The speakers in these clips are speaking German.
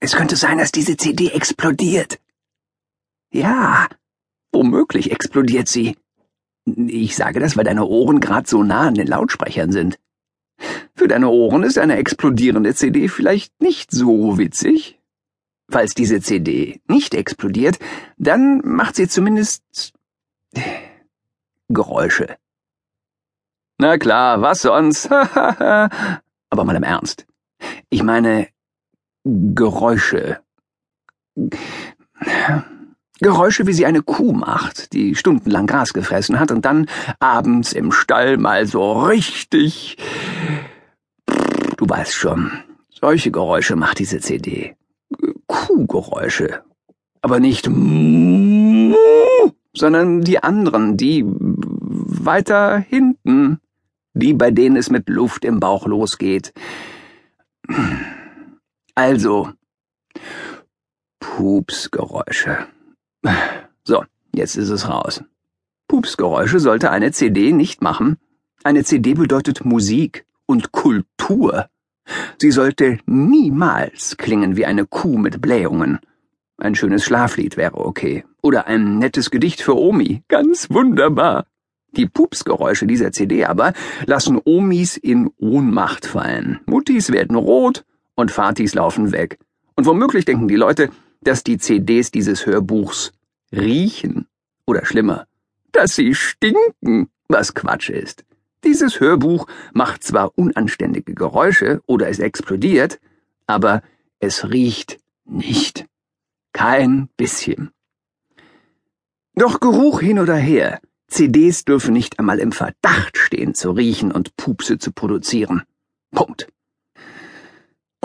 Es könnte sein, dass diese CD explodiert. Ja, womöglich explodiert sie. Ich sage das, weil deine Ohren gerade so nah an den Lautsprechern sind. Für deine Ohren ist eine explodierende CD vielleicht nicht so witzig. Falls diese CD nicht explodiert, dann macht sie zumindest Geräusche. Na klar, was sonst? Aber mal im Ernst. Ich meine Geräusche. Geräusche, wie sie eine Kuh macht, die stundenlang Gras gefressen hat und dann abends im Stall mal so richtig. Du weißt schon, solche Geräusche macht diese CD. Kuhgeräusche. Aber nicht sondern die anderen, die weiter hinten, die bei denen es mit Luft im Bauch losgeht. Also, Pupsgeräusche. So, jetzt ist es raus. Pupsgeräusche sollte eine CD nicht machen. Eine CD bedeutet Musik und Kultur. Sie sollte niemals klingen wie eine Kuh mit Blähungen. Ein schönes Schlaflied wäre okay. Oder ein nettes Gedicht für Omi. Ganz wunderbar. Die Pupsgeräusche dieser CD aber lassen Omis in Ohnmacht fallen. Muttis werden rot und Vatis laufen weg. Und womöglich denken die Leute, dass die CDs dieses Hörbuchs riechen. Oder schlimmer, dass sie stinken, was Quatsch ist. Dieses Hörbuch macht zwar unanständige Geräusche oder es explodiert, aber es riecht nicht. Kein bisschen. Doch Geruch hin oder her, CDs dürfen nicht einmal im Verdacht stehen zu riechen und Pupse zu produzieren. Punkt.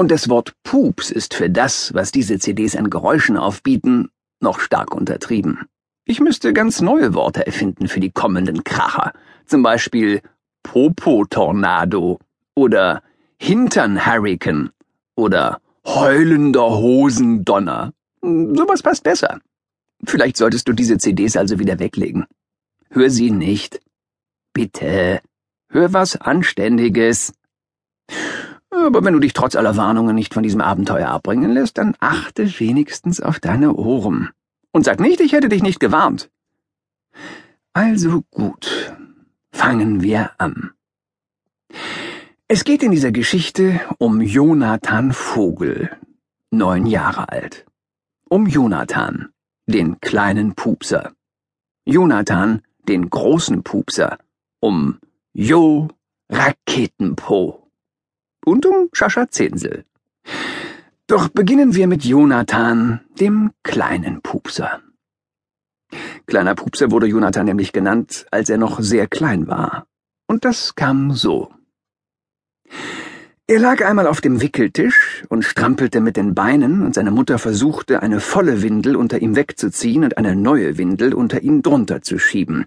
Und das Wort Pups ist für das, was diese CDs an Geräuschen aufbieten, noch stark untertrieben. Ich müsste ganz neue Worte erfinden für die kommenden Kracher. Zum Beispiel Popo-Tornado oder Hintern-Hurricane oder heulender Hosendonner. Sowas passt besser. Vielleicht solltest du diese CDs also wieder weglegen. Hör sie nicht. Bitte. Hör was Anständiges. Aber wenn du dich trotz aller Warnungen nicht von diesem Abenteuer abbringen lässt, dann achte wenigstens auf deine Ohren. Und sag nicht, ich hätte dich nicht gewarnt. Also gut. Fangen wir an. Es geht in dieser Geschichte um Jonathan Vogel, neun Jahre alt um Jonathan, den kleinen Pupser. Jonathan, den großen Pupser, um Jo Raketenpo und um Schascha Zinsel. Doch beginnen wir mit Jonathan, dem kleinen Pupser. Kleiner Pupser wurde Jonathan nämlich genannt, als er noch sehr klein war. Und das kam so. Er lag einmal auf dem Wickeltisch und strampelte mit den Beinen, und seine Mutter versuchte, eine volle Windel unter ihm wegzuziehen und eine neue Windel unter ihm drunter zu schieben.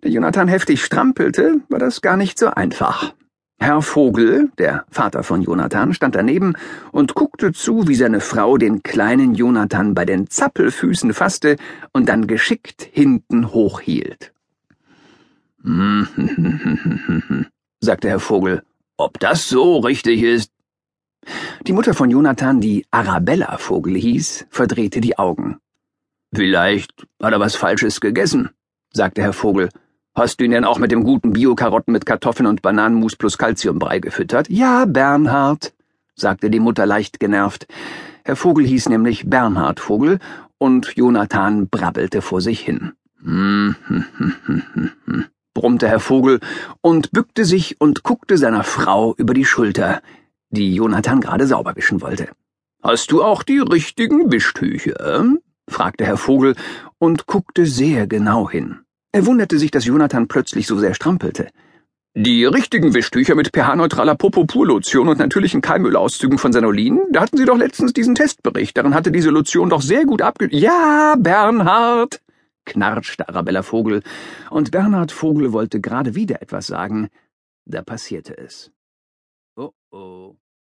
Da Jonathan heftig strampelte, war das gar nicht so einfach. Herr Vogel, der Vater von Jonathan, stand daneben und guckte zu, wie seine Frau den kleinen Jonathan bei den Zappelfüßen fasste und dann geschickt hinten hochhielt. sagte Herr Vogel ob das so richtig ist? Die Mutter von Jonathan, die Arabella Vogel hieß, verdrehte die Augen. Vielleicht hat er was Falsches gegessen, sagte Herr Vogel. Hast du ihn denn auch mit dem guten Bio-Karotten mit Kartoffeln und Bananenmus plus Calciumbrei gefüttert? Ja, Bernhard, sagte die Mutter leicht genervt. Herr Vogel hieß nämlich Bernhard Vogel und Jonathan brabbelte vor sich hin. Hm, hm, hm, hm, hm, hm brummte Herr Vogel und bückte sich und guckte seiner Frau über die Schulter, die Jonathan gerade sauber wischen wollte. Hast du auch die richtigen Wischtücher? fragte Herr Vogel und guckte sehr genau hin. Er wunderte sich, dass Jonathan plötzlich so sehr strampelte. Die richtigen Wischtücher mit pH-neutraler Popopur-Lotion und natürlichen Keimölauszügen von Sanolin? Da hatten Sie doch letztens diesen Testbericht. Darin hatte diese Lotion doch sehr gut abge... Ja, Bernhard, knarschte Arabella Vogel, und Bernhard Vogel wollte gerade wieder etwas sagen, da passierte es. Oh oh.